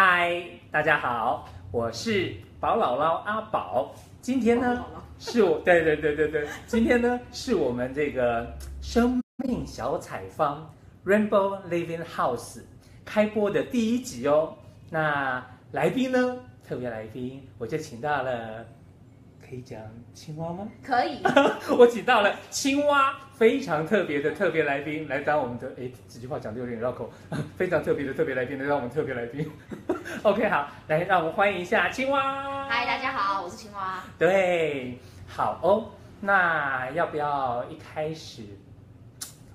嗨，大家好，我是宝姥姥阿宝。今天呢，是我 对对对对对，今天呢是我们这个生命小彩坊 Rainbow Living House 开播的第一集哦。那来宾呢，特别来宾，我就请到了。可以讲青蛙吗？可以，我请到了青蛙，非常特别的特别来宾来当我们的，哎，这句话讲的有点绕口，非常特别的特别来宾来当我们特别来宾。OK，好，来让我们欢迎一下青蛙。嗨，大家好，我是青蛙。对，好哦，那要不要一开始，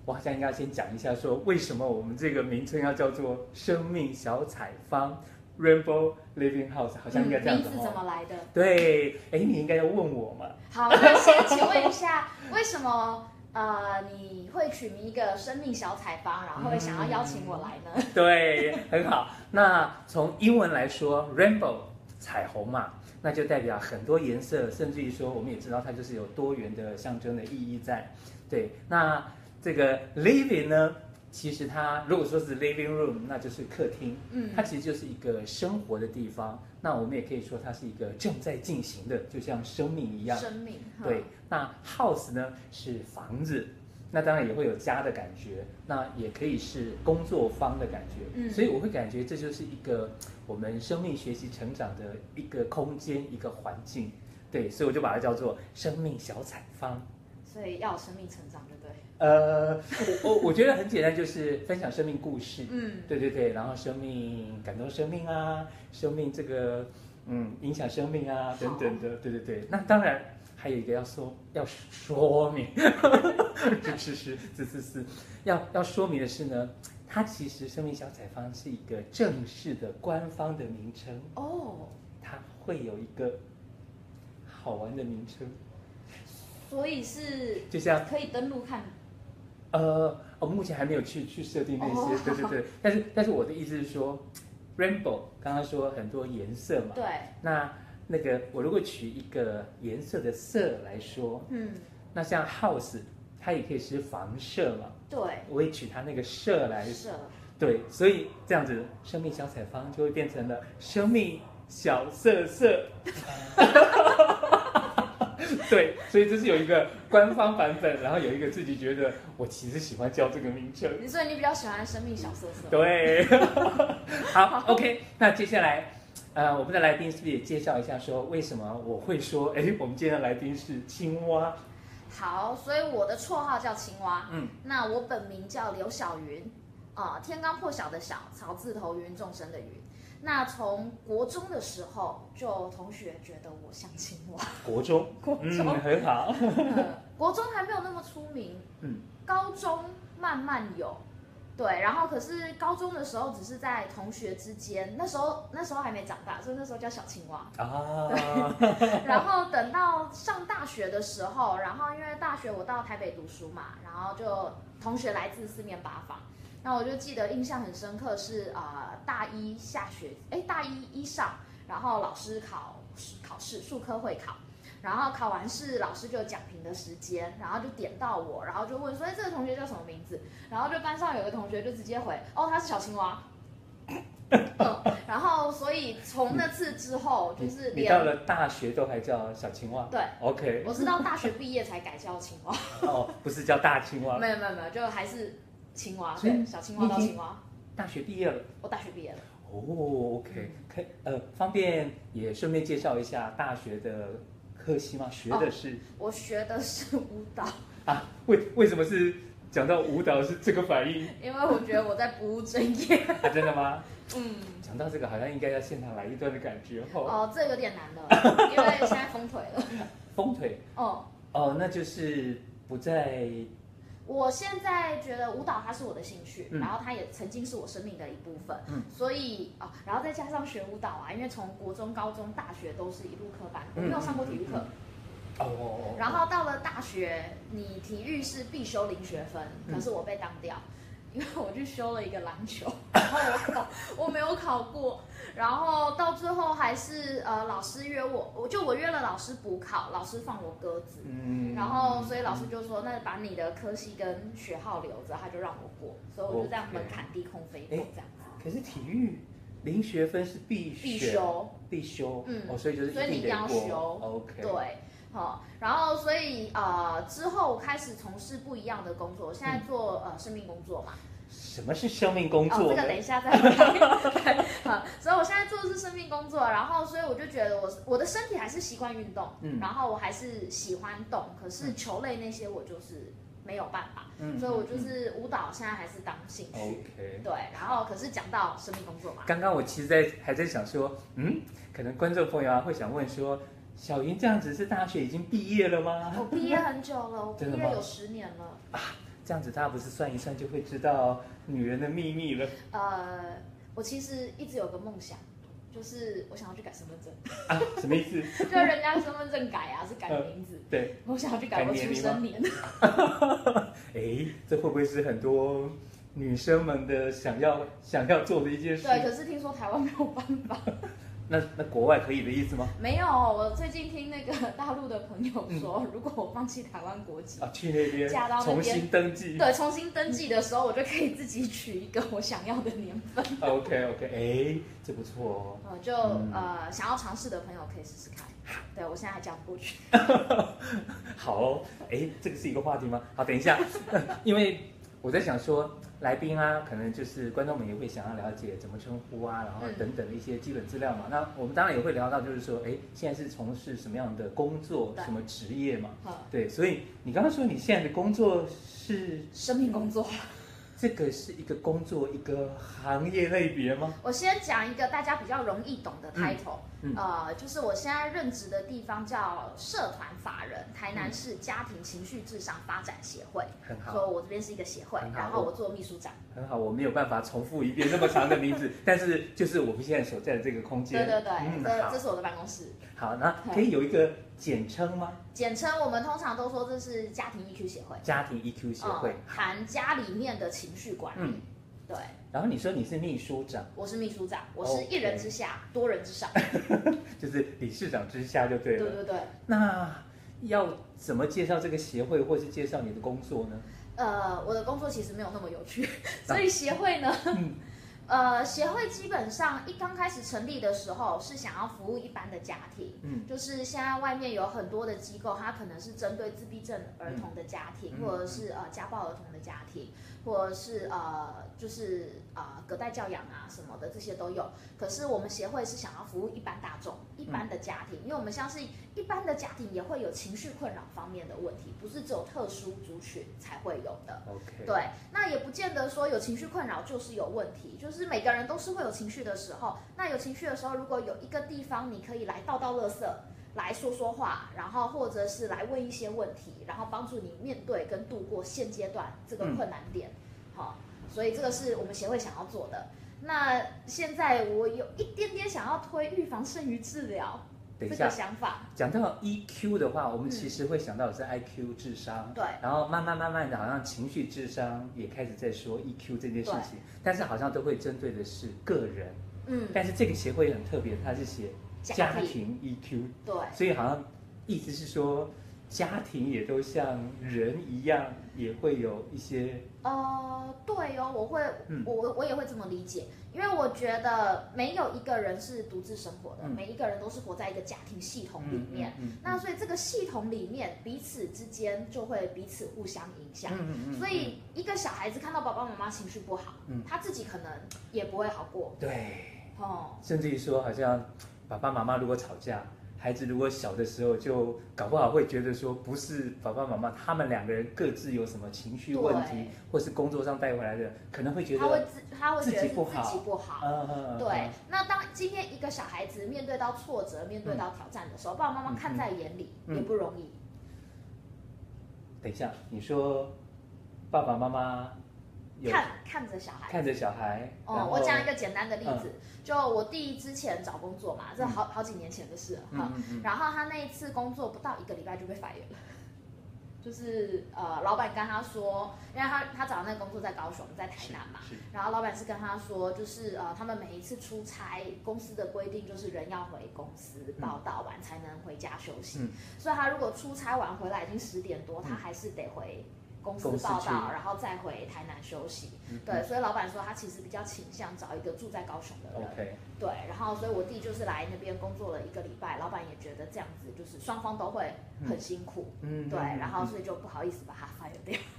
我好像应该先讲一下，说为什么我们这个名称要叫做生命小彩坊。Rainbow Living House 好像应该这样子、哦嗯、名字怎么来的？对，哎，你应该要问我嘛。好，那先请问一下，为什么呃你会取名一个生命小彩坊，然后会想要邀请我来呢？嗯、对，很好。那从英文来说，Rainbow 彩虹嘛，那就代表很多颜色，甚至于说我们也知道它就是有多元的象征的意义在。对，那这个 Living 呢？其实它如果说是 living room，那就是客厅。嗯，它其实就是一个生活的地方。那我们也可以说它是一个正在进行的，就像生命一样。生命。对。那 house 呢是房子，那当然也会有家的感觉。那也可以是工作方的感觉。嗯。所以我会感觉这就是一个我们生命学习成长的一个空间，一个环境。对，所以我就把它叫做生命小产方。所以要有生命成长，对不对？呃，我我我觉得很简单，就是分享生命故事。嗯，对对对，然后生命感动生命啊，生命这个嗯影响生命啊等等的，对对对。那当然还有一个要说要说明，是是是是是是，要要说明的是呢，它其实生命小彩方是一个正式的官方的名称哦，它会有一个好玩的名称。所以是，就像可以登录看，呃，我目前还没有去去设定那些，哦、对对对。但是但是我的意思是说，rainbow 刚刚说很多颜色嘛，对。那那个我如果取一个颜色的色来说，嗯，那像 house 它也可以是房舍嘛，对。我会取它那个舍来，舍，对。所以这样子，生命小彩方就会变成了生命小色色。对，所以这是有一个官方版本，然后有一个自己觉得我其实喜欢叫这个名称。所以你比较喜欢生命小色色。对，好，OK。那接下来，呃，我们的来宾是不是也介绍一下，说为什么我会说，哎，我们今天的来宾是青蛙？好，所以我的绰号叫青蛙。嗯，那我本名叫刘小云，啊、呃，天刚破晓的晓，草字头云众生的芸。那从国中的时候，就同学觉得我像青蛙。国中，国中、嗯、很好、嗯。国中还没有那么出名，嗯，高中慢慢有，对，然后可是高中的时候只是在同学之间，那时候那时候还没长大，所以那时候叫小青蛙啊。对，然后等到上大学的时候，然后因为大学我到台北读书嘛，然后就同学来自四面八方。那我就记得印象很深刻是啊、呃，大一下学，哎，大一一上，然后老师考考试，数科会考，然后考完试，老师就有讲评的时间，然后就点到我，然后就问说，哎，这个同学叫什么名字？然后就班上有个同学就直接回，哦，他是小青蛙。嗯，然后所以从那次之后，就是你，你到了大学都还叫小青蛙？对，OK，我是到大学毕业才改叫青蛙。哦，不是叫大青蛙？没有没有没有，就还是。青蛙，对，小青蛙到青蛙。大学毕业了，我大学毕业了。哦，OK，可以，呃，方便也顺便介绍一下大学的科系吗？学的是？哦，我学的是舞蹈。啊，为为什么是讲到舞蹈是这个反应？因为我觉得我在不务正业。啊，真的吗？嗯。讲到这个，好像应该要现场来一段的感觉哦。哦，这有点难的，因为现在封腿了。封腿？哦。哦，那就是不在。我现在觉得舞蹈它是我的兴趣，嗯、然后它也曾经是我生命的一部分，嗯、所以啊、哦，然后再加上学舞蹈啊，因为从国中、高中、大学都是一路科班，我没有上过体育课，哦、嗯，然后到了大学，你体育是必修零学分，可是我被当掉。嗯因为我去修了一个篮球，然后我考我没有考过，然后到最后还是呃老师约我，我就我约了老师补考，老师放我鸽子，嗯，然后所以老师就说，那把你的科系跟学号留着，他就让我过，所以我就这样门槛低空飞过这样子。可是体育零学分是必必修，必修，嗯，哦，所以就是所以你一定要修，OK，对，好，然后所以呃之后开始从事不一样的工作，现在做呃生命工作嘛。什么是生命工作？哦，这个等一下再来。好，所以我现在做的是生命工作，然后所以我就觉得我我的身体还是习惯运动，嗯，然后我还是喜欢动，可是球类那些我就是没有办法，嗯，所以我就是舞蹈现在还是当兴趣，OK，对，然后可是讲到生命工作嘛，刚刚我其实在还在想说，嗯，可能观众朋友啊会想问说，小云这样子是大学已经毕业了吗？我毕业很久了，我 毕业有十年了啊。这样子，大家不是算一算就会知道女人的秘密了。呃，我其实一直有个梦想，就是我想要去改身份证。啊，什么意思？就人家身份证改啊，是改名字。呃、对。我想要去改我出生年。哎，这会不会是很多女生们的想要想要做的一件事？对，可是听说台湾没有办法。那那国外可以的意思吗？没有，我最近听那个大陆的朋友说，嗯、如果我放弃台湾国籍啊，去那边嫁到那边重新登记，对，重新登记的时候，我就可以自己取一个我想要的年份。OK OK，哎，这不错哦。呃，就、嗯、呃，想要尝试的朋友可以试试看。对，我现在还讲不过去。好、哦，哎，这个是一个话题吗？好，等一下，因为我在想说。来宾啊，可能就是观众们也会想要了解怎么称呼啊，然后等等的一些基本资料嘛。嗯、那我们当然也会聊到，就是说，哎，现在是从事什么样的工作，什么职业嘛？对，所以你刚刚说你现在的工作是生命工作。这个是一个工作，一个行业类别吗？我先讲一个大家比较容易懂的 title，、嗯嗯、呃，就是我现在任职的地方叫社团法人台南市家庭情绪智商发展协会，很好。说我这边是一个协会，然后我做秘书长。很好，我没有办法重复一遍那么长的名字，但是就是我们现在所在的这个空间。对对对，嗯、这这是我的办公室。好，那可以有一个。简称吗？简称我们通常都说这是家庭 EQ 协会。家庭 EQ 协会谈家里面的情绪管理。嗯，对。然后你说你是秘书长，我是秘书长，我是一人之下.多人之上，就是理事长之下就对了。对对对。那要怎么介绍这个协会，或是介绍你的工作呢？呃，我的工作其实没有那么有趣，所以协会呢。嗯 呃，协会基本上一刚开始成立的时候是想要服务一般的家庭，嗯，就是现在外面有很多的机构，它可能是针对自闭症儿童的家庭，嗯、或者是呃家暴儿童的家庭，或者是呃就是呃隔代教养啊什么的这些都有。可是我们协会是想要服务一般大众、一般的家庭，嗯、因为我们相信一般的家庭也会有情绪困扰方面的问题，不是只有特殊族群才会有的。OK，对，那也不见得说有情绪困扰就是有问题，就是。就是每个人都是会有情绪的时候，那有情绪的时候，如果有一个地方你可以来倒倒垃圾，来说说话，然后或者是来问一些问题，然后帮助你面对跟度过现阶段这个困难点，好、嗯，所以这个是我们协会想要做的。那现在我有一点点想要推预防胜于治疗。这个想法。讲到 EQ 的话，我们其实会想到的是 IQ 智商，对、嗯，然后慢慢慢慢的，好像情绪智商也开始在说 EQ 这件事情，但是好像都会针对的是个人，嗯，但是这个协会很特别，它是写家庭 EQ，对，所以好像意思是说。家庭也都像人一样，也会有一些。呃，对哦，我会，嗯、我我也会这么理解，因为我觉得没有一个人是独自生活的，嗯、每一个人都是活在一个家庭系统里面。嗯那所以这个系统里面彼此之间就会彼此互相影响。嗯嗯嗯、所以一个小孩子看到爸爸妈妈情绪不好，嗯、他自己可能也不会好过。对，哦，甚至于说，好像爸爸妈妈如果吵架。孩子如果小的时候就搞不好会觉得说，不是爸爸妈妈他们两个人各自有什么情绪问题，或是工作上带回来的，可能会觉得他会自他会觉得自己不好。嗯嗯。对，嗯、那当今天一个小孩子面对到挫折、面对到挑战的时候，嗯、爸爸妈妈看在眼里、嗯、也不容易。等一下，你说爸爸妈妈。看看着小孩，看着小孩。哦，我讲一个简单的例子，就我弟之前找工作嘛，这好好几年前的事了哈。然后他那一次工作不到一个礼拜就被 fire 了，就是呃，老板跟他说，因为他他找的那个工作在高雄，在台南嘛。然后老板是跟他说，就是呃，他们每一次出差，公司的规定就是人要回公司报到完才能回家休息。所以他如果出差完回来已经十点多，他还是得回。公司报道，然后再回台南休息。嗯、对，所以老板说他其实比较倾向找一个住在高雄的人。OK。对，然后所以我弟就是来那边工作了一个礼拜，老板也觉得这样子就是双方都会很辛苦。嗯。对，然后所以就不好意思把他 fire 掉。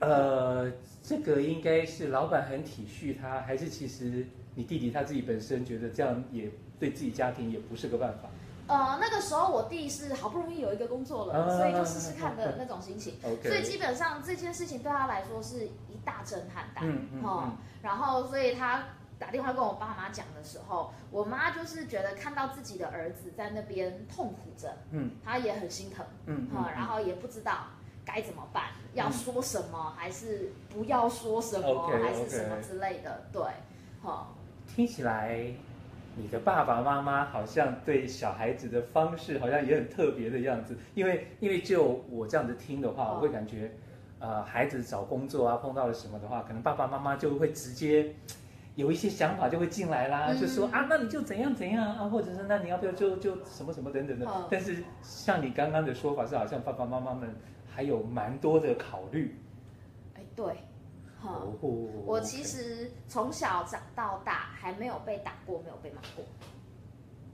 呃，这个应该是老板很体恤他，还是其实你弟弟他自己本身觉得这样也对自己家庭也不是个办法？呃，那个时候我弟是好不容易有一个工作了，啊、所以就试试看的那种心情。所以基本上这件事情对他来说是一大震撼弹。嗯嗯，嗯。然后，所以他打电话跟我爸妈讲的时候，我妈就是觉得看到自己的儿子在那边痛苦着，嗯，她也很心疼，嗯，嗯，然后也不知道该怎么办，嗯、要说什么还是不要说什么，okay, 还是什么之类的，对，哈。听起来。你的爸爸妈妈好像对小孩子的方式好像也很特别的样子，因为因为就我这样子听的话，我会感觉，呃，孩子找工作啊，碰到了什么的话，可能爸爸妈妈就会直接有一些想法就会进来啦，就说啊，那你就怎样怎样啊，或者是那你要不要就就什么什么等等的。但是像你刚刚的说法是，好像爸爸妈妈们还有蛮多的考虑。哎，对。哦、我其实从小长到大还没有被打过，没有被骂过。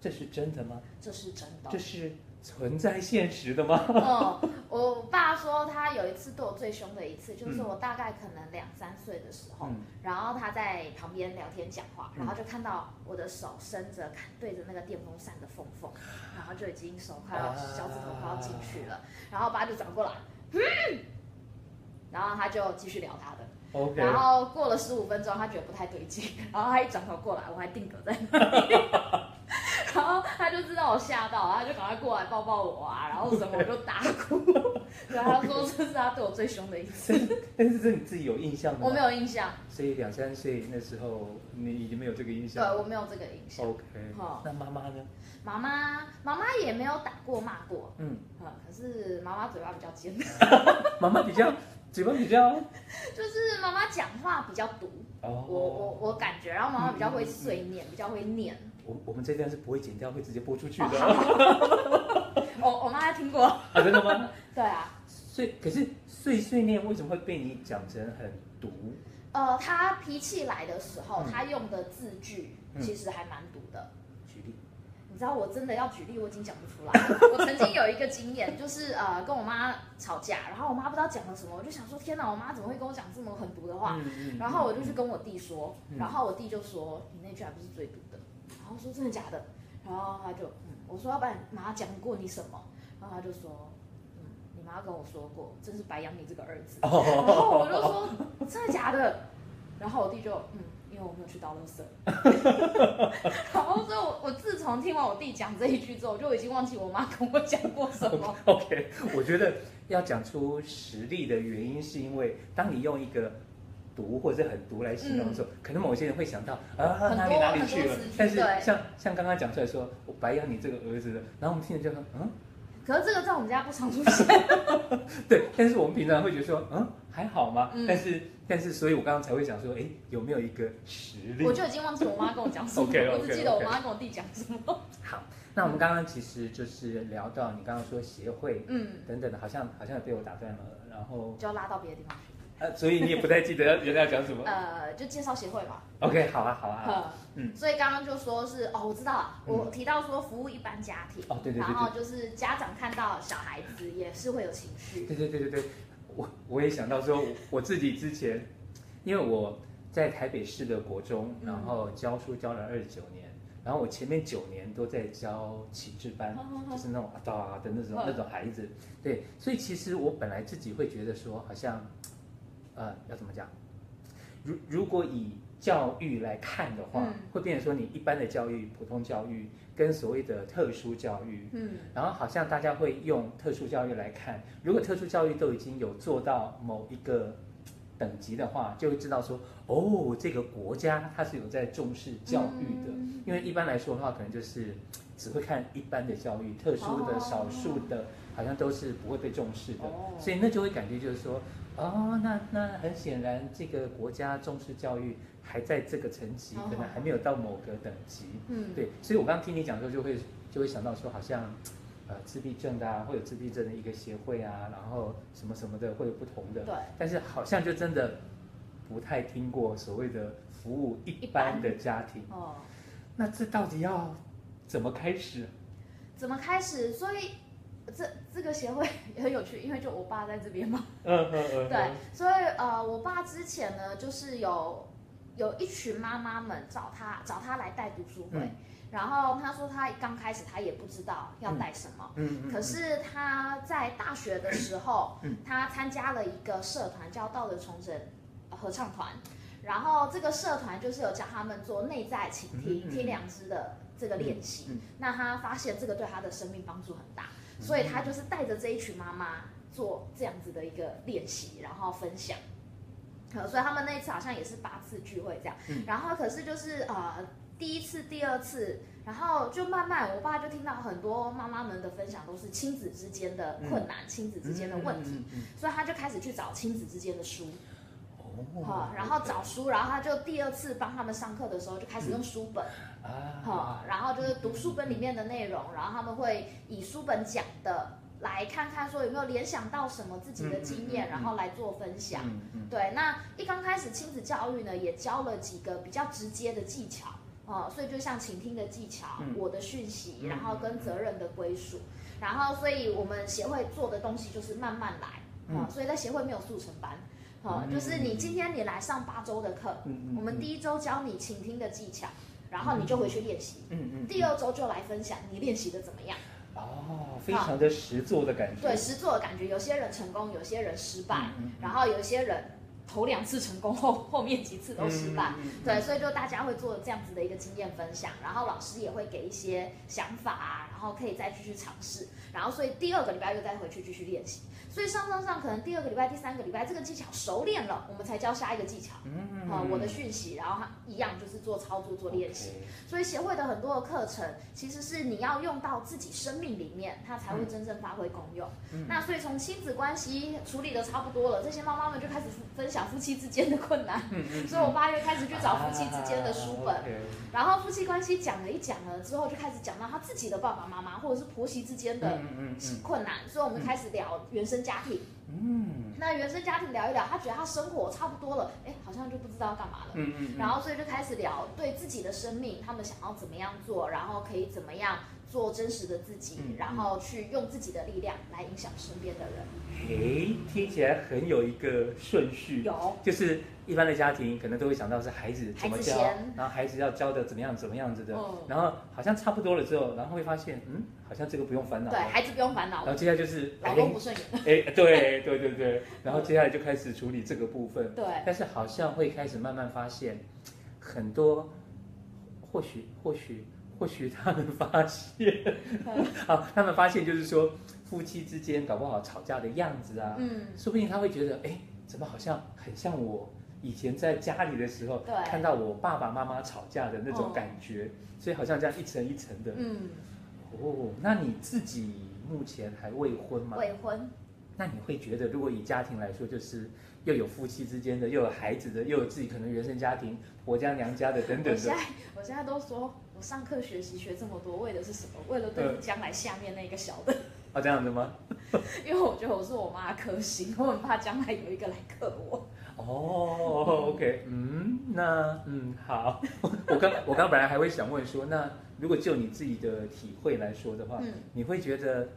这是真的吗？这是真的。这是存在现实的吗？哦，我爸说他有一次对我最凶的一次，就是我大概可能两三岁的时候，嗯、然后他在旁边聊天讲话，然后就看到我的手伸着，看对着那个电风扇的缝缝，然后就已经手快要、啊、小指头快要进去了，然后爸就转过来，嗯，然后他就继续聊他的。然后过了十五分钟，他觉得不太对劲，然后他一转头过来，我还定格在那里，然后他就知道我吓到，他就赶快过来抱抱我啊，然后什么我就大哭，然后他说这是他对我最凶的一次。但是这你自己有印象吗？我没有印象。所以两三岁那时候你已经没有这个印象。对，我没有这个印象。OK。好，那妈妈呢？妈妈妈妈也没有打过骂过，嗯，可是妈妈嘴巴比较尖。妈妈比较。嘴巴比较，就是妈妈讲话比较毒，哦、我我我感觉，然后妈妈比较会碎念，比较会念。我我们这边是不会剪掉，会直接播出去的。我我妈还听过啊？真的吗？对啊。碎可是碎碎念为什么会被你讲成很毒？呃，他脾气来的时候，他用的字句其实还蛮毒的。你知道我真的要举例，我已经讲不出来。我曾经有一个经验，就是呃跟我妈吵架，然后我妈不知道讲了什么，我就想说天哪，我妈怎么会跟我讲这么狠毒的话？然后我就去跟我弟说，然后我弟就说你那句还不是最毒的，然后说真的假的？然后他就嗯，我说要不然妈讲过你什么？然后他就说嗯，你妈跟我说过，真是白养你这个儿子。然后我就说真的假的？然后我弟就嗯。我没有去倒垃圾，然后所以我我自从听完我弟讲这一句之后，我就已经忘记我妈跟我讲过什么。OK，我觉得要讲出实力的原因，是因为当你用一个毒或者很毒来形容的时候，嗯、可能某些人会想到啊哪里哪里去了。但是像像刚刚讲出来说，我白养你这个儿子的，然后我们听着就说嗯。可是这个在我们家不常出现。对，但是我们平常会觉得说，嗯，还好吗？嗯、但是，但是，所以我刚刚才会讲说，哎，有没有一个实力？我就已经忘记我妈跟我讲什么 我只记得我妈跟我弟讲什么。好，那我们刚刚其实就是聊到你刚刚说协会，嗯，等等的，好像好像也被我打断了，然后就要拉到别的地方去。呃，所以你也不太记得原来要讲什么？呃，就介绍协会嘛。OK，好啊，好啊。嗯，所以刚刚就说是哦，我知道了，我提到说服务一般家庭。哦，对对对。然后就是家长看到小孩子也是会有情绪。对对对对对，我我也想到说，我自己之前，因为我在台北市的国中，然后教书教了二十九年，然后我前面九年都在教启智班，就是那种啊哒的那种那种孩子。对，所以其实我本来自己会觉得说，好像。呃，要怎么讲？如如果以教育来看的话，嗯、会变成说你一般的教育、普通教育跟所谓的特殊教育，嗯，然后好像大家会用特殊教育来看。如果特殊教育都已经有做到某一个等级的话，就会知道说，哦，这个国家它是有在重视教育的。嗯、因为一般来说的话，可能就是只会看一般的教育，特殊的、少数的，好像都是不会被重视的。哦、所以那就会感觉就是说。哦，那那很显然，这个国家重视教育还在这个层级，可能还没有到某个等级。嗯，对，所以我刚刚听你讲的时候，就会就会想到说，好像，呃自闭症的啊，会有自闭症的一个协会啊，然后什么什么的会有不同的。对。但是好像就真的不太听过所谓的服务一般的家庭。哦。那这到底要怎么开始？怎么开始？所以这这个协会也很有趣，因为就我爸在这边嘛。嗯嗯嗯。嗯对，所以呃，我爸之前呢，就是有有一群妈妈们找他找他来带读书会，嗯、然后他说他刚开始他也不知道要带什么，嗯，嗯可是他在大学的时候，嗯、他参加了一个社团叫道德重整合唱团，然后这个社团就是有教他们做内在倾听、嗯、听良知的。这个练习，那他发现这个对他的生命帮助很大，嗯、所以他就是带着这一群妈妈做这样子的一个练习，然后分享。所以他们那一次好像也是八次聚会这样，嗯、然后可是就是呃第一次、第二次，然后就慢慢，我爸就听到很多妈妈们的分享都是亲子之间的困难、嗯、亲子之间的问题，所以他就开始去找亲子之间的书。好，然后找书，然后他就第二次帮他们上课的时候就开始用书本，好，然后就是读书本里面的内容，然后他们会以书本讲的来看看说有没有联想到什么自己的经验，然后来做分享。对，那一刚开始亲子教育呢，也教了几个比较直接的技巧，哦，所以就像倾听的技巧，我的讯息，然后跟责任的归属，然后所以我们协会做的东西就是慢慢来，啊，所以在协会没有速成班。好，就是你今天你来上八周的课，嗯、我们第一周教你倾听的技巧，然后你就回去练习，嗯嗯，第二周就来分享你练习的怎么样？哦，非常的实作的感觉。对，实作的感觉，有些人成功，有些人失败，嗯嗯、然后有些人头两次成功后，后面几次都失败，嗯嗯嗯、对，所以就大家会做这样子的一个经验分享，然后老师也会给一些想法啊，然后可以再继续尝试，然后所以第二个礼拜又再回去继续练习。所以上上上可能第二个礼拜、第三个礼拜这个技巧熟练了，我们才教下一个技巧。嗯，啊，我的讯息，然后一样就是做操作、做练习。所以协会的很多的课程，其实是你要用到自己生命里面，它才会真正发挥功用。嗯，那所以从亲子关系处理的差不多了，这些妈妈们就开始分享夫妻之间的困难。所以我八月开始去找夫妻之间的书本.然后夫妻关系讲了一讲了之后，就开始讲到他自己的爸爸妈妈或者是婆媳之间的困难。所以我们开始聊原生。家庭，嗯，那原生家庭聊一聊，他觉得他生活差不多了，哎，好像就不知道干嘛了，嗯嗯，然后所以就开始聊对自己的生命，他们想要怎么样做，然后可以怎么样做真实的自己，然后去用自己的力量来影响身边的人。哎，听起来很有一个顺序，有，就是。一般的家庭可能都会想到是孩子怎么教，然后孩子要教的怎么样怎么样子的，然后好像差不多了之后，然后会发现，嗯，好像这个不用烦恼。对，孩子不用烦恼。然后接下来就是老公不顺眼。哎，对 对对对，然后接下来就开始处理这个部分。对。但是好像会开始慢慢发现，很多，或许或许或许他们发现，好，他们发现就是说夫妻之间搞不好吵架的样子啊，嗯，说不定他会觉得，哎，怎么好像很像我。以前在家里的时候，对看到我爸爸妈妈吵架的那种感觉，哦、所以好像这样一层一层的。嗯，哦，那你自己目前还未婚吗？未婚。那你会觉得，如果以家庭来说，就是又有夫妻之间的，又有孩子的，又有自己可能原生家庭、婆家娘家的等等的。我现在我现在都说我上课学习学这么多，为的是什么？为了对你将来下面那个小的。啊、哦，这样的吗？因为我觉得我是我妈克星，我很怕将来有一个来克我。哦，OK，嗯，那嗯好，我刚我刚本来还会想问说，那如果就你自己的体会来说的话，嗯、你会觉得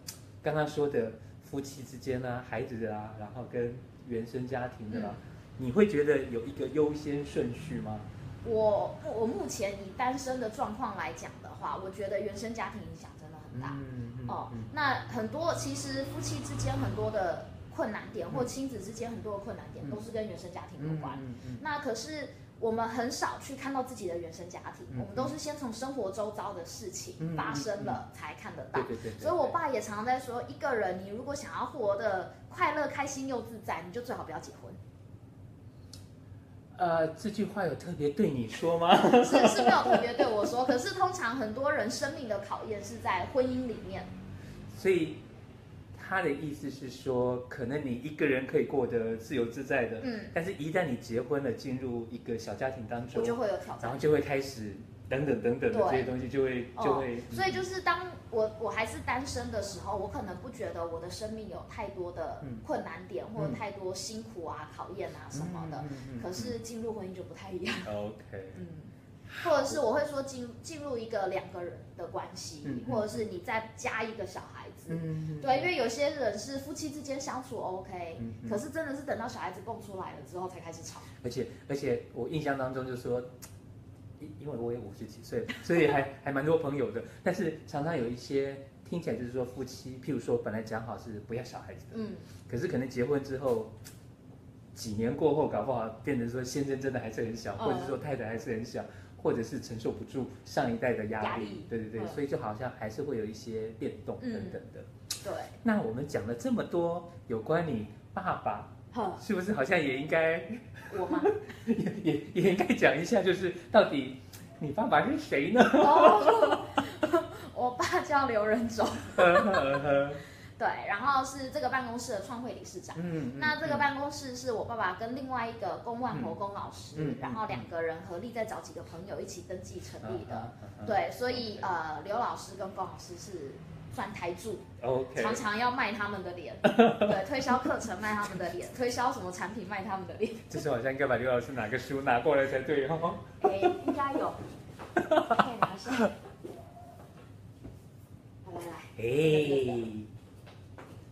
刚刚说的夫妻之间啊、孩子啊，然后跟原生家庭的啦、啊，嗯、你会觉得有一个优先顺序吗？我我目前以单身的状况来讲的话，我觉得原生家庭影响真的很大。嗯嗯、哦，那很多其实夫妻之间很多的。困难点或亲子之间很多的困难点都是跟原生家庭有关。那可是我们很少去看到自己的原生家庭，我们都是先从生活周遭的事情发生了才看得到。所以，我爸也常常在说，一个人你如果想要活得快乐、开心又自在，你就最好不要结婚。呃，这句话有特别对你说吗？是是没有特别对我说，可是通常很多人生命的考验是在婚姻里面。所以。他的意思是说，可能你一个人可以过得自由自在的，嗯，但是一旦你结婚了，进入一个小家庭当中，就会有挑战，然后就会开始等等等等的这些东西就会就会。所以就是当我我还是单身的时候，我可能不觉得我的生命有太多的困难点或者太多辛苦啊、考验啊什么的。可是进入婚姻就不太一样。OK。嗯。或者是我会说进进入一个两个人的关系，或者是你再加一个小孩子。嗯。对，因为有些人是夫妻之间相处 OK，可是真的是等到小孩子蹦出来了之后才开始吵。而且而且我印象当中就是说。因为我也五十几岁，所以还还蛮多朋友的。但是常常有一些听起来就是说夫妻，譬如说本来讲好是不要小孩子的，嗯，可是可能结婚之后几年过后，搞不好变成说先生真的还是很小，或者是说太太还是很小，或者是承受不住上一代的压力，压力对对对，所以就好像还是会有一些变动等等的。对。那我们讲了这么多有关你爸爸，是不是好像也应该？我吗？也也也应该讲一下，就是到底你爸爸是谁呢？哦，我爸叫刘仁忠。对，然后是这个办公室的创会理事长。嗯，那这个办公室是我爸爸跟另外一个公万侯公老师，嗯、然后两个人合力再找几个朋友一起登记成立的。嗯、对，所以呃，刘老师跟龚老师是。算台柱，Okay. 常常要卖他们的脸，对，推销课程卖他们的脸，推销什么产品卖他们的脸。这时候好像应该把刘老师拿个书拿过来才对哦。哎、欸，应该有，可以拿下。来来来，哎、欸，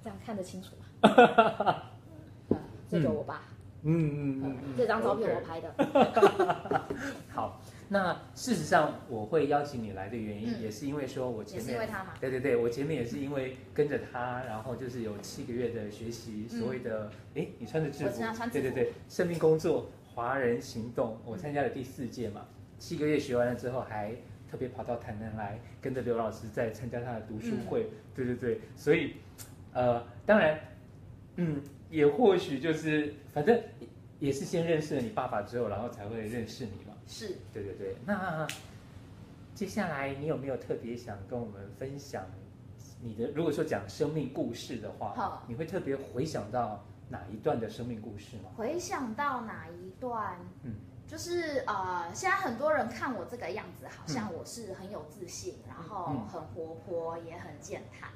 这样看得清楚吗？嗯，这就我爸。嗯嗯嗯，这张照片我拍的。好。那事实上，我会邀请你来的原因，也是因为说我前面？对对对，我前面也是因为跟着他，然后就是有七个月的学习，所谓的，哎，你穿着制服，对对对，生命工作华人行动，我参加了第四届嘛，七个月学完了之后，还特别跑到台南来，跟着刘老师在参加他的读书会，对对对，所以，呃，当然，嗯，也或许就是，反正也是先认识了你爸爸之后，然后才会认识你嘛。是对对对，那接下来你有没有特别想跟我们分享你的？如果说讲生命故事的话，你会特别回想到哪一段的生命故事吗？回想到哪一段？嗯，就是呃，现在很多人看我这个样子，好像我是很有自信，嗯、然后很活泼，嗯、也很健谈。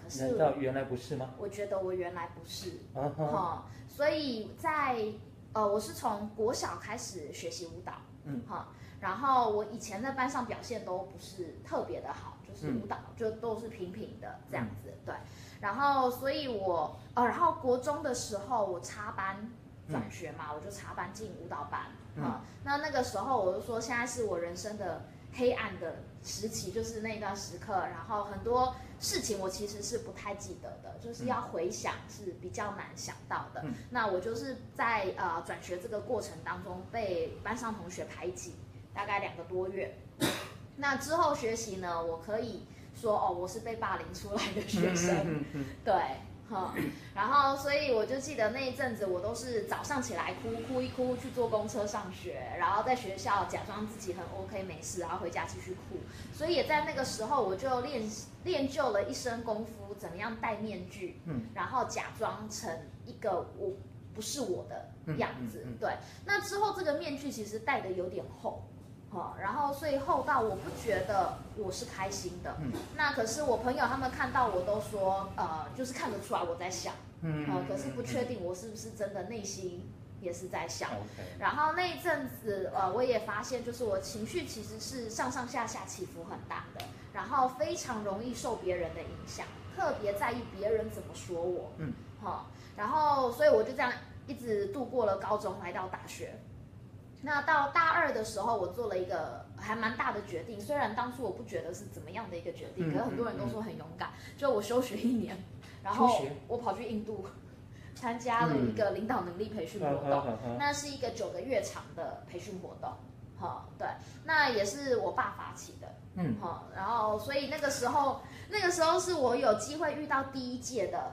可是难道原来不是吗？我觉得我原来不是，哈、uh 所以在。呃，我是从国小开始学习舞蹈，嗯，哈，然后我以前在班上表现都不是特别的好，就是舞蹈就都是平平的这样子，嗯、对，然后所以我，呃，然后国中的时候我插班转学嘛，嗯、我就插班进舞蹈班，啊、嗯，那那个时候我就说，现在是我人生的黑暗的时期，就是那一段时刻，然后很多。事情我其实是不太记得的，就是要回想是比较难想到的。嗯、那我就是在呃转学这个过程当中被班上同学排挤，大概两个多月。那之后学习呢，我可以说哦，我是被霸凌出来的学生，嗯嗯嗯、对。哈，然后所以我就记得那一阵子，我都是早上起来哭哭一哭，去坐公车上学，然后在学校假装自己很 OK 没事，然后回家继续哭。所以也在那个时候，我就练练就了一身功夫，怎么样戴面具，嗯，然后假装成一个我不是我的样子。嗯嗯嗯、对，那之后这个面具其实戴的有点厚。然后所以厚到我不觉得我是开心的，嗯，那可是我朋友他们看到我都说，呃，就是看得出来我在想，嗯，呃，可是不确定我是不是真的内心也是在想。然后那一阵子，呃，我也发现，就是我情绪其实是上上下下起伏很大的，然后非常容易受别人的影响，特别在意别人怎么说我，嗯，好，然后所以我就这样一直度过了高中，来到大学。那到大二的时候，我做了一个还蛮大的决定。虽然当初我不觉得是怎么样的一个决定，嗯、可是很多人都说很勇敢。嗯、就我休学一年，然后我跑去印度参加了一个领导能力培训活动。嗯、那是一个九个月长的培训活动。好，对，那也是我爸发起的。嗯，好，然后所以那个时候，那个时候是我有机会遇到第一届的。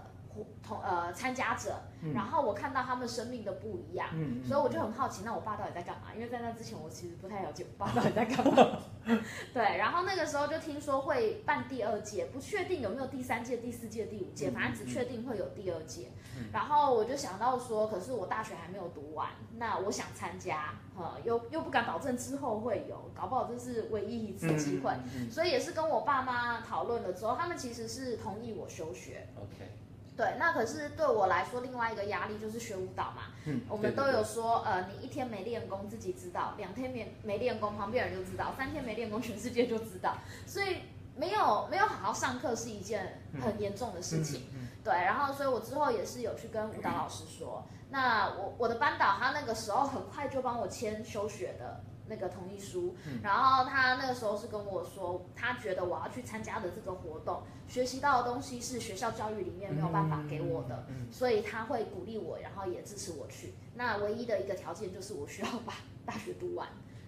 同呃参加者，然后我看到他们生命的不一样，嗯、所以我就很好奇，那我爸到底在干嘛？因为在那之前我其实不太了解我爸到底在干嘛。对，然后那个时候就听说会办第二届，不确定有没有第三届、第四届、第五届，反正只确定会有第二届。嗯、然后我就想到说，可是我大学还没有读完，那我想参加，呃、又又不敢保证之后会有，搞不好这是唯一一次机会，所以也是跟我爸妈讨论了之后，他们其实是同意我休学。OK。对，那可是对我来说，另外一个压力就是学舞蹈嘛。嗯，我们都有说，呃，你一天没练功自己知道，两天没没练功旁边人就知道，三天没练功全世界就知道。所以没有没有好好上课是一件很严重的事情。嗯嗯嗯、对，然后所以我之后也是有去跟舞蹈老师说，嗯、那我我的班导他那个时候很快就帮我签休学的。那个同意书，然后他那个时候是跟我说，他觉得我要去参加的这个活动，学习到的东西是学校教育里面没有办法给我的，所以他会鼓励我，然后也支持我去。那唯一的一个条件就是我需要把大学读完，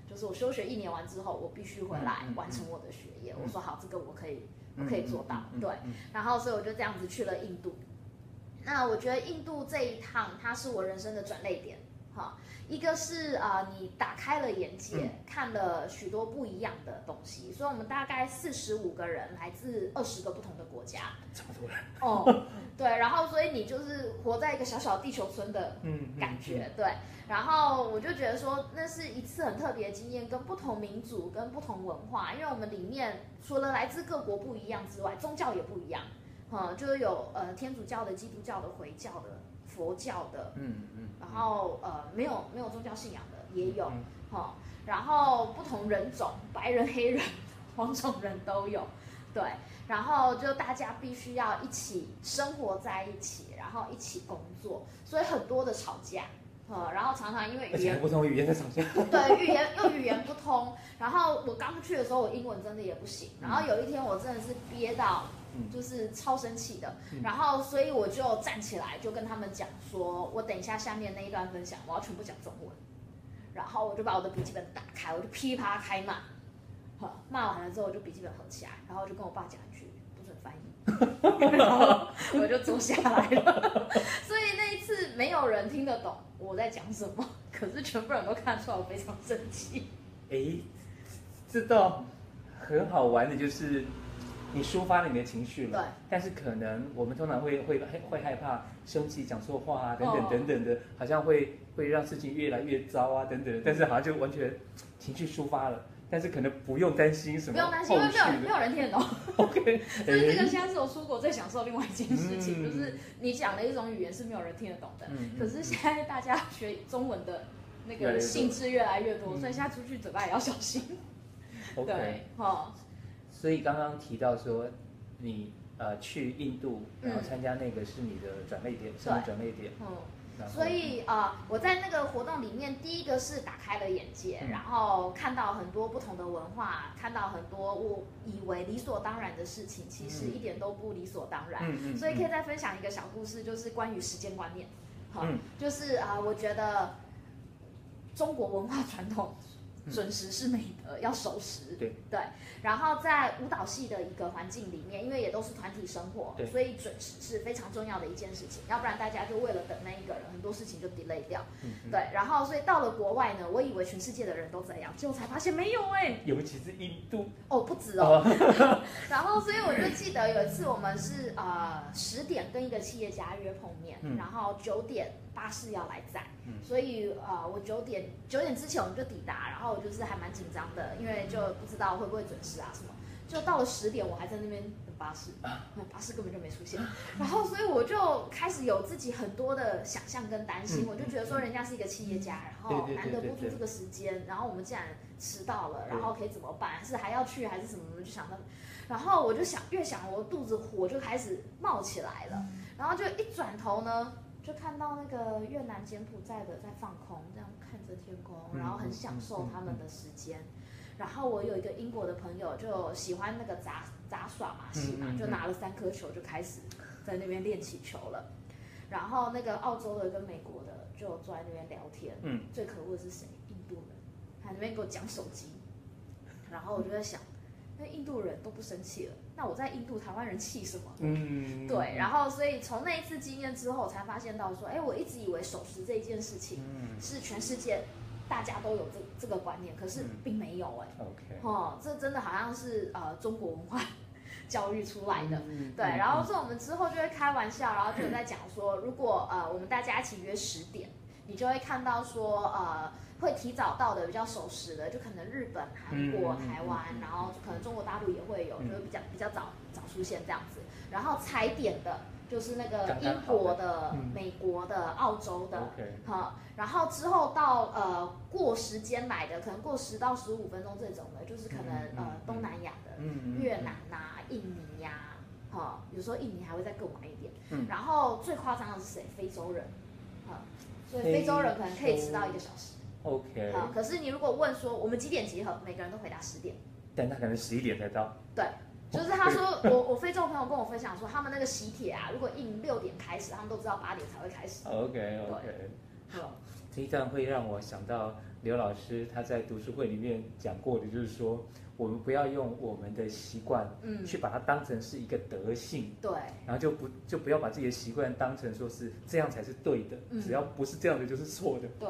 就是我休学一年完之后，我必须回来完成我的学业。我说好，这个我可以，我可以做到。对，然后所以我就这样子去了印度。那我觉得印度这一趟，它是我人生的转捩点，哈。一个是啊、呃，你打开了眼界，嗯、看了许多不一样的东西。所以，我们大概四十五个人，来自二十个不同的国家。这么多人哦，对。然后，所以你就是活在一个小小地球村的感觉，嗯嗯嗯、对。然后，我就觉得说，那是一次很特别的经验，跟不同民族、跟不同文化，因为我们里面除了来自各国不一样之外，宗教也不一样。嗯，就是有呃天主教的、基督教的、回教的。佛教的，嗯嗯，嗯。然后呃没有没有宗教信仰的也有，哈、嗯。嗯，然后不同人种，白人、黑人、黄种人都有，对，然后就大家必须要一起生活在一起，然后一起工作，所以很多的吵架，呃、嗯，然后常常因为语言不通语言在吵架，对，语言又语言不通，然后我刚去的时候我英文真的也不行，然后有一天我真的是憋到。就是超生气的，然后所以我就站起来，就跟他们讲说，我等一下下面那一段分享，我要全部讲中文，然后我就把我的笔记本打开，我就噼啪开骂，好，骂完了之后我就笔记本合起来，然后我就跟我爸讲一句不准翻译，然后我就坐下来了，所以那一次没有人听得懂我在讲什么，可是全部人都看出来我非常生气。哎，这道很好玩的就是。你抒发了你的情绪了，对但是可能我们通常会会会害怕生气、讲错话啊，等等等等的，哦、好像会会让事情越来越糟啊，等等。但是好像就完全情绪抒发了，但是可能不用担心什么，不用担心，因为没有没有人听得懂。OK，就是这个，现在是我出国最享受另外一件事情，嗯、就是你讲的一种语言是没有人听得懂的。嗯、可是现在大家学中文的那个兴致越来越多，越越多，所以现在出去嘴巴也要小心。OK，对，好。所以刚刚提到说，你呃去印度，然后参加那个是你的转捩点，什么转捩点？嗯，所以啊、呃，我在那个活动里面，第一个是打开了眼界，嗯、然后看到很多不同的文化，看到很多我以为理所当然的事情，其实一点都不理所当然。嗯嗯。所以可以再分享一个小故事，就是关于时间观念。好，嗯、就是啊、呃，我觉得中国文化传统。准时是美德，要守时。对对，然后在舞蹈系的一个环境里面，因为也都是团体生活，对所以准时是非常重要的一件事情。要不然大家就为了等那一个人，很多事情就 delay 掉。对，然后所以到了国外呢，我以为全世界的人都这样，结果才发现没有哎、欸，尤其是印度哦，不止哦。然后所以我就记得有一次我们是呃十点跟一个企业家约碰面，嗯、然后九点巴士要来载。所以呃，我九点九点之前我们就抵达，然后我就是还蛮紧张的，因为就不知道会不会准时啊什么。就到了十点，我还在那边等巴士，那巴士根本就没出现。然后所以我就开始有自己很多的想象跟担心，我就觉得说人家是一个企业家，然后难得播出这个时间，然后我们竟然迟到了，然后可以怎么办？是还要去还是什么？我就想到，然后我就想越想我肚子火就开始冒起来了，然后就一转头呢。就看到那个越南柬埔寨的在放空，这样看着天空，然后很享受他们的时间。然后我有一个英国的朋友，就喜欢那个杂杂耍嘛戏嘛，就拿了三颗球就开始在那边练起球了。然后那个澳洲的跟美国的就坐在那边聊天。嗯，最可恶的是谁？印度人，他那边给我讲手机。然后我就在想。那印度人都不生气了，那我在印度台湾人气什么？嗯，对。然后，所以从那一次经验之后，才发现到说，哎，我一直以为守时这一件事情，是全世界大家都有这这个观念，可是并没有哎、欸。OK，哦，这真的好像是呃中国文化 教育出来的。嗯、对，然后所以我们之后就会开玩笑，然后就在讲说，如果呃我们大家一起约十点，你就会看到说呃会提早到的比较守时的，就可能日本、韩国、台湾，然后可能中国大陆也会有，就会比较比较早早出现这样子。然后踩点的。就是那个英国的、嗯、美国的、澳洲的，好然后之后到呃过时间来的，可能过十到十五分钟这种的，就是可能、嗯、呃东南亚的，嗯、越南呐、啊、印尼呀、啊，哈，有时候印尼还会再更晚一点。嗯、然后最夸张的是谁？非洲人，哈，所以非洲人可能可以迟到一个小时。OK。好，可是你如果问说我们几点集合，每个人都回答十点。但他可能十一点才到。对。就是他说，我我非洲朋友跟我分享说，他们那个喜帖啊，如果印六点开始，他们都知道八点才会开始。OK OK，好，这一段会让我想到刘老师他在读书会里面讲过的，就是说，我们不要用我们的习惯，嗯，去把它当成是一个德性，对，然后就不就不要把自己的习惯当成说是这样才是对的，只要不是这样的就是错的，对。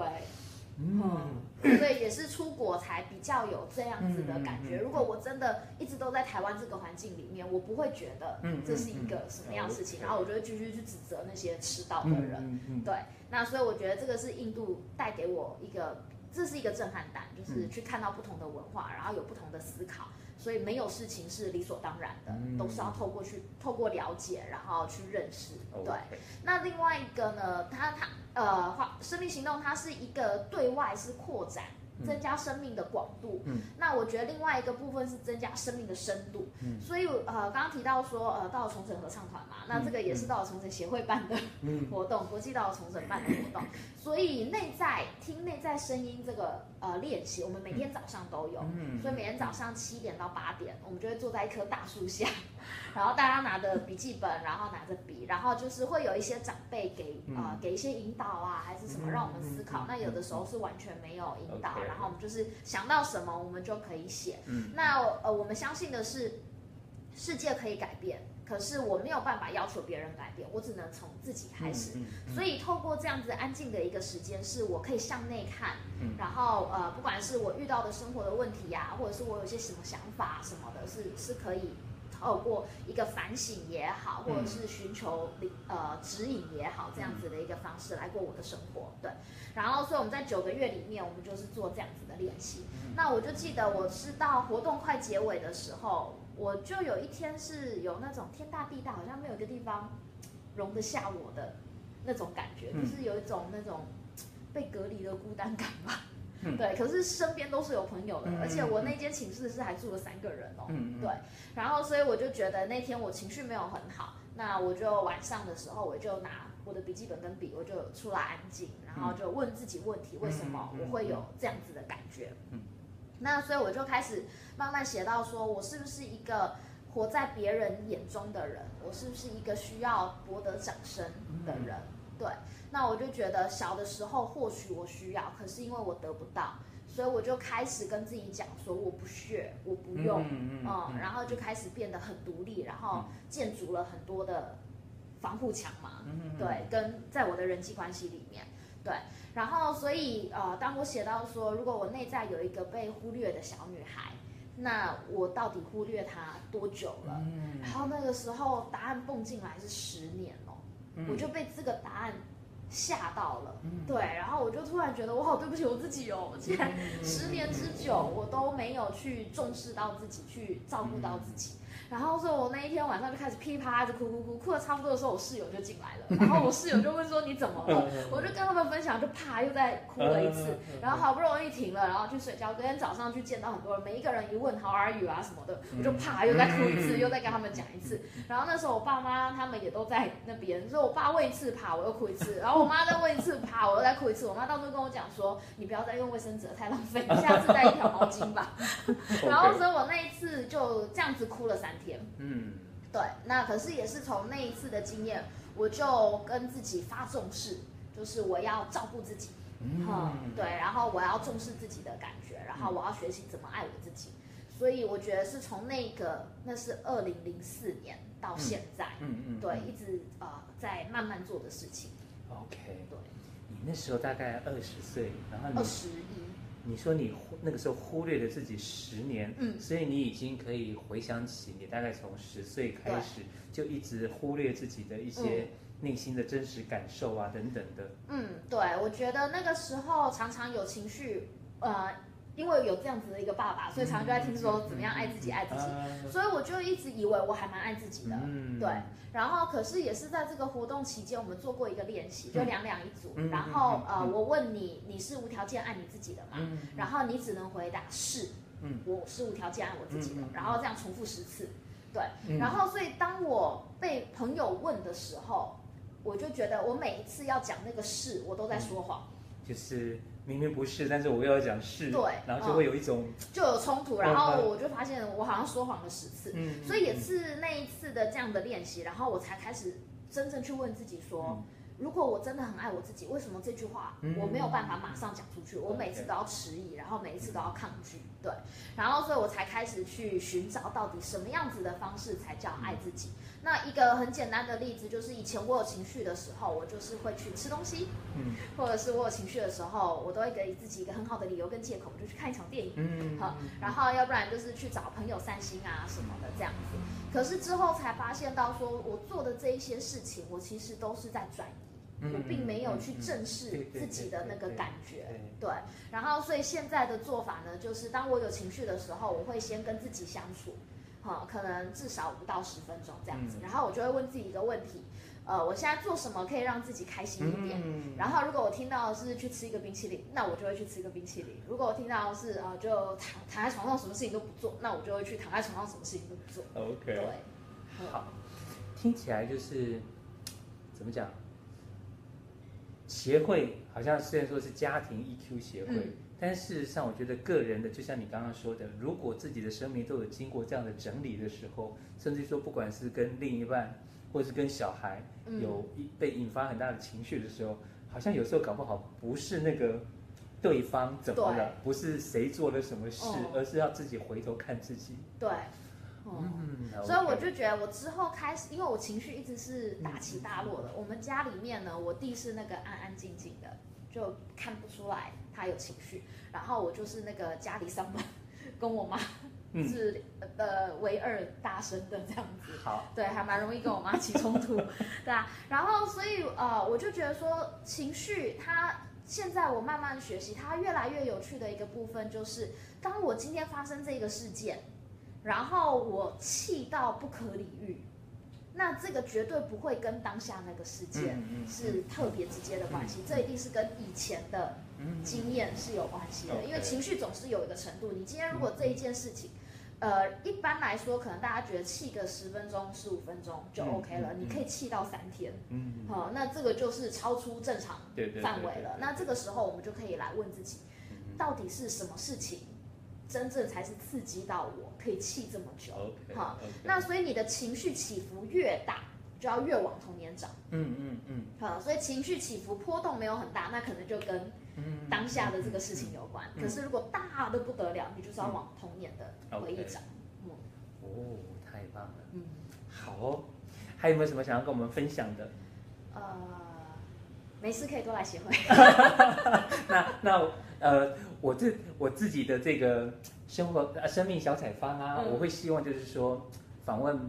嗯，所以也是出国才比较有这样子的感觉。如果我真的一直都在台湾这个环境里面，我不会觉得这是一个什么样的事情，然后我就会继续去指责那些迟到的人。对，那所以我觉得这个是印度带给我一个，这是一个震撼弹，就是去看到不同的文化，然后有不同的思考。所以没有事情是理所当然的，都是要透过去透过了解，然后去认识。对，那另外一个呢，它它呃，生命行动它是一个对外是扩展。增加生命的广度，嗯，那我觉得另外一个部分是增加生命的深度，嗯，所以呃，刚刚提到说呃，到了重整合唱团嘛，那这个也是到了重整协会办的活动，嗯、国际到了重整办的活动，所以内在听内在声音这个呃练习，我们每天早上都有，嗯，所以每天早上七点到八点，我们就会坐在一棵大树下。然后大家拿着笔记本，然后拿着笔，然后就是会有一些长辈给啊、呃、给一些引导啊，还是什么让我们思考。那有的时候是完全没有引导，然后我们就是想到什么我们就可以写。那呃我们相信的是世界可以改变，可是我没有办法要求别人改变，我只能从自己开始。所以透过这样子安静的一个时间，是我可以向内看，然后呃不管是我遇到的生活的问题呀、啊，或者是我有些什么想法什么的，是是可以。透过一个反省也好，或者是寻求呃指引也好，这样子的一个方式来过我的生活，对。然后，所以我们在九个月里面，我们就是做这样子的练习。那我就记得，我是到活动快结尾的时候，我就有一天是有那种天大地大，好像没有一个地方容得下我的那种感觉，就是有一种那种被隔离的孤单感吧。对，可是身边都是有朋友的，而且我那间寝室是还住了三个人哦。对，然后所以我就觉得那天我情绪没有很好，那我就晚上的时候我就拿我的笔记本跟笔，我就出来安静，然后就问自己问题：为什么我会有这样子的感觉？那所以我就开始慢慢写到说，我是不是一个活在别人眼中的人？我是不是一个需要博得掌声的人？对。那我就觉得小的时候或许我需要，可是因为我得不到，所以我就开始跟自己讲说我不屑，我不用，嗯，嗯，嗯，嗯，然后就开始变得很独立，然后建筑了很多的防护墙嘛，嗯对，跟在我的人际关系里面，对，然后所以呃，当我写到说如果我内在有一个被忽略的小女孩，那我到底忽略她多久了？嗯，然后那个时候答案蹦进来是十年哦，我就被这个答案。吓到了，对，然后我就突然觉得我好对不起我自己哦，竟然十年之久我都没有去重视到自己，去照顾到自己。然后所以我那一天晚上就开始噼啪一直哭哭哭，哭的差不多的时候，我室友就进来了。然后我室友就问说你怎么了？我就跟他们分享，就啪又再哭了一次。然后好不容易停了，然后去睡觉。隔天早上去见到很多人，每一个人一问 How are you 啊什么的，我就啪又再哭一次，又再跟他们讲一次。然后那时候我爸妈他们也都在那边，所以我爸 问一次啪我又哭一次，然后我妈再问一次啪我又再哭一次。我妈到时候跟我讲说你不要再用卫生纸了，太浪费，你下次带一条毛巾吧。然后所以我那一次就这样子哭了三天。嗯，对，那可是也是从那一次的经验，我就跟自己发重视，就是我要照顾自己，嗯，对，然后我要重视自己的感觉，然后我要学习怎么爱我自己，所以我觉得是从那个那是二零零四年到现在，嗯嗯，对，一直呃在慢慢做的事情。OK，对，你那时候大概二十岁，然后二十一。你说你那个时候忽略了自己十年，嗯，所以你已经可以回想起你大概从十岁开始就一直忽略自己的一些内心的真实感受啊等等的。嗯，对，我觉得那个时候常常有情绪，呃。因为有这样子的一个爸爸，所以常常就在听说怎么样爱自己，爱自己，所以我就一直以为我还蛮爱自己的，对。然后可是也是在这个活动期间，我们做过一个练习，就两两一组。然后呃，我问你，你是无条件爱你自己的吗？然后你只能回答是，我是无条件爱我自己的。然后这样重复十次，对。然后所以当我被朋友问的时候，我就觉得我每一次要讲那个是，我都在说谎，就是。明明不是，但是我又要讲是，对，然后就会有一种、嗯、就有冲突，然后我就发现我好像说谎了十次，嗯，所以也是那一次的这样的练习，然后我才开始真正去问自己说。嗯如果我真的很爱我自己，为什么这句话我没有办法马上讲出去？我每次都要迟疑，然后每一次都要抗拒，对，然后所以我才开始去寻找到底什么样子的方式才叫爱自己。那一个很简单的例子就是，以前我有情绪的时候，我就是会去吃东西，嗯，或者是我有情绪的时候，我都会给自己一个很好的理由跟借口，就去看一场电影，嗯，好，然后要不然就是去找朋友散心啊什么的这样子。可是之后才发现到，说我做的这一些事情，我其实都是在转移。我并没有去正视自己的那个感觉，对。然后，所以现在的做法呢，就是当我有情绪的时候，我会先跟自己相处，哈，可能至少五到十分钟这样子。然后我就会问自己一个问题，呃，我现在做什么可以让自己开心一点？然后，如果我听到是去吃一个冰淇淋，那我就会去吃一个冰淇淋。如果我听到的是呃，就躺躺在床上什么事情都不做，那我就会去躺在床上什么事情都不做。OK，对，好，听起来就是怎么讲？协会好像虽然说是家庭 EQ 协会，嗯、但事实上，我觉得个人的，就像你刚刚说的，如果自己的生命都有经过这样的整理的时候，甚至说不管是跟另一半，或是跟小孩，有被引发很大的情绪的时候，嗯、好像有时候搞不好不是那个对方怎么了，不是谁做了什么事，哦、而是要自己回头看自己。对。嗯，所以我就觉得我之后开始，因为我情绪一直是大起大落的。我们家里面呢，我弟是那个安安静静的，就看不出来他有情绪。然后我就是那个家里上班，跟我妈是呃唯二大声的这样子。好，对，还蛮容易跟我妈起冲突，对啊。然后所以呃，我就觉得说情绪，它现在我慢慢学习，它越来越有趣的一个部分就是，当我今天发生这个事件。然后我气到不可理喻，那这个绝对不会跟当下那个事件是特别直接的关系，这一定是跟以前的经验是有关系的。因为情绪总是有一个程度，你今天如果这一件事情，呃，一般来说可能大家觉得气个十分钟、十五分钟就 OK 了，你可以气到三天，嗯，好，那这个就是超出正常范围了。那这个时候我们就可以来问自己，到底是什么事情？真正才是刺激到我，可以气这么久。好，那所以你的情绪起伏越大，就要越往童年长。嗯嗯嗯。好，所以情绪起伏波动没有很大，那可能就跟当下的这个事情有关。可是如果大的不得了，你就是要往童年的回忆长。嗯。哦，太棒了。嗯。好哦，还有没有什么想要跟我们分享的？呃，没事可以多来协会。那那呃。我自我自己的这个生活呃生命小采访啊，嗯、我会希望就是说访问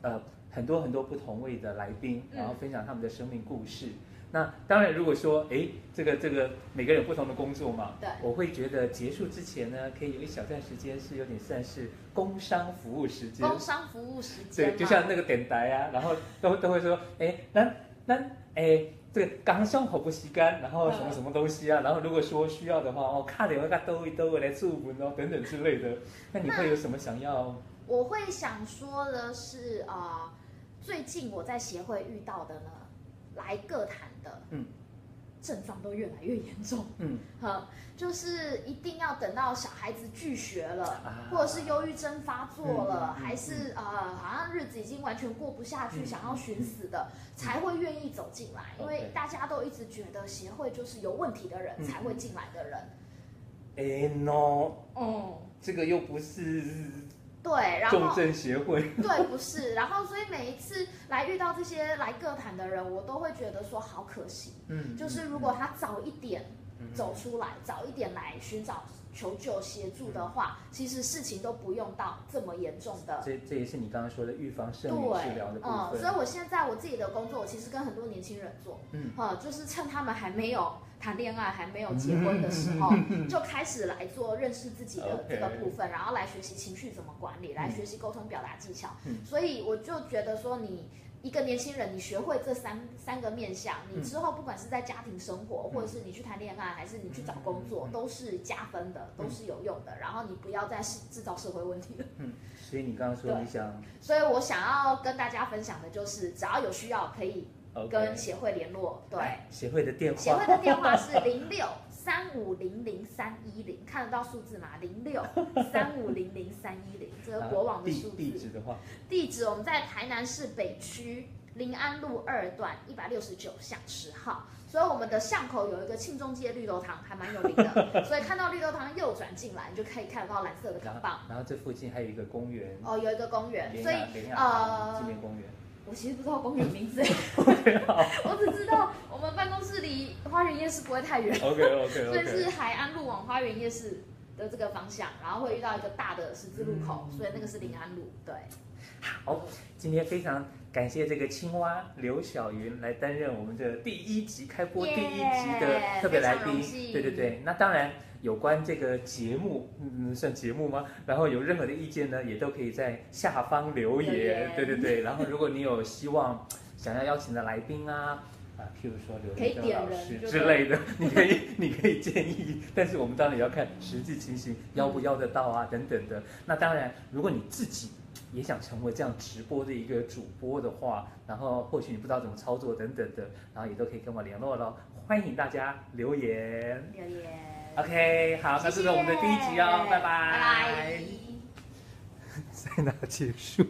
呃很多很多不同位的来宾，然后分享他们的生命故事。嗯、那当然，如果说哎这个这个每个人有不同的工作嘛，对，我会觉得结束之前呢，可以有一小段时间是有点算是工商服务时间。工商服务时间。对，就像那个点台啊，然后都都会说哎那那哎。这个刚上好不吸干，然后什么什么东西啊，然后如果说需要的话，哦，卡点会再兜一兜来助文哦，等等之类的。那你会有什么想要？我会想说的是啊、呃，最近我在协会遇到的呢，来个谈的，嗯。症状都越来越严重，嗯，哈，就是一定要等到小孩子拒学了，啊、或者是忧郁症发作了，嗯、还是啊、呃，好像日子已经完全过不下去，嗯、想要寻死的，嗯、才会愿意走进来。嗯、因为大家都一直觉得协会就是有问题的人才会进来的人。哎，no，嗯，这个又不是。对，然后重症协会。对，不是，然后所以每一次来遇到这些来个谈的人，我都会觉得说好可惜，嗯，就是如果他早一点走出来，早一点来寻找求救协助的话，其实事情都不用到这么严重的。这这也是你刚刚说的预防胜于治疗的部分。嗯，所以我现在我自己的工作，我其实跟很多年轻人做，嗯，就是趁他们还没有谈恋爱、还没有结婚的时候，就开始来做认识自己的这个部分，然后来学习情绪怎么管理，来学习沟通表达技巧。所以我就觉得说你。一个年轻人，你学会这三三个面相，你之后不管是在家庭生活，或者是你去谈恋爱，还是你去找工作，都是加分的，都是有用的。然后你不要再是制造社会问题了。嗯，所以你刚刚说你想，所以我想要跟大家分享的就是，只要有需要可以跟协会联络。对，协会的电话，协会的电话是零六。三五零零三一零，看得到数字吗？零六 三五零零三一零，这个国网的数字。地址的话，地址我们在台南市北区临安路二段一百六十九巷十号，所以我们的巷口有一个庆中街绿豆汤，还蛮有名的。所以看到绿豆汤右转进来，你就可以看得到蓝色的扛棒。然后这附近还有一个公园。哦，有一个公园，所以呃，纪念公园。我其实不知道公园名字 我只知道我们办公室离花园夜市不会太远。OK OK OK。所以是海安路往花园夜市的这个方向，然后会遇到一个大的十字路口，所以那个是临安路。对。好，今天非常感谢这个青蛙刘晓云来担任我们的第一集开播第一集的特别来宾。对对对，那当然。有关这个节目，嗯，算节目吗？然后有任何的意见呢，也都可以在下方留言。对对对。然后如果你有希望想要邀请的来宾啊，啊，譬如说刘立正老师之类的，你可以你可以建议。但是我们当然也要看实际情形，邀不邀得到啊，等等的。那当然，如果你自己也想成为这样直播的一个主播的话，然后或许你不知道怎么操作等等的，然后也都可以跟我联络喽。欢迎大家留言。留言。OK，好，那这是我们的第一集哦，拜拜。拜拜。在哪结束？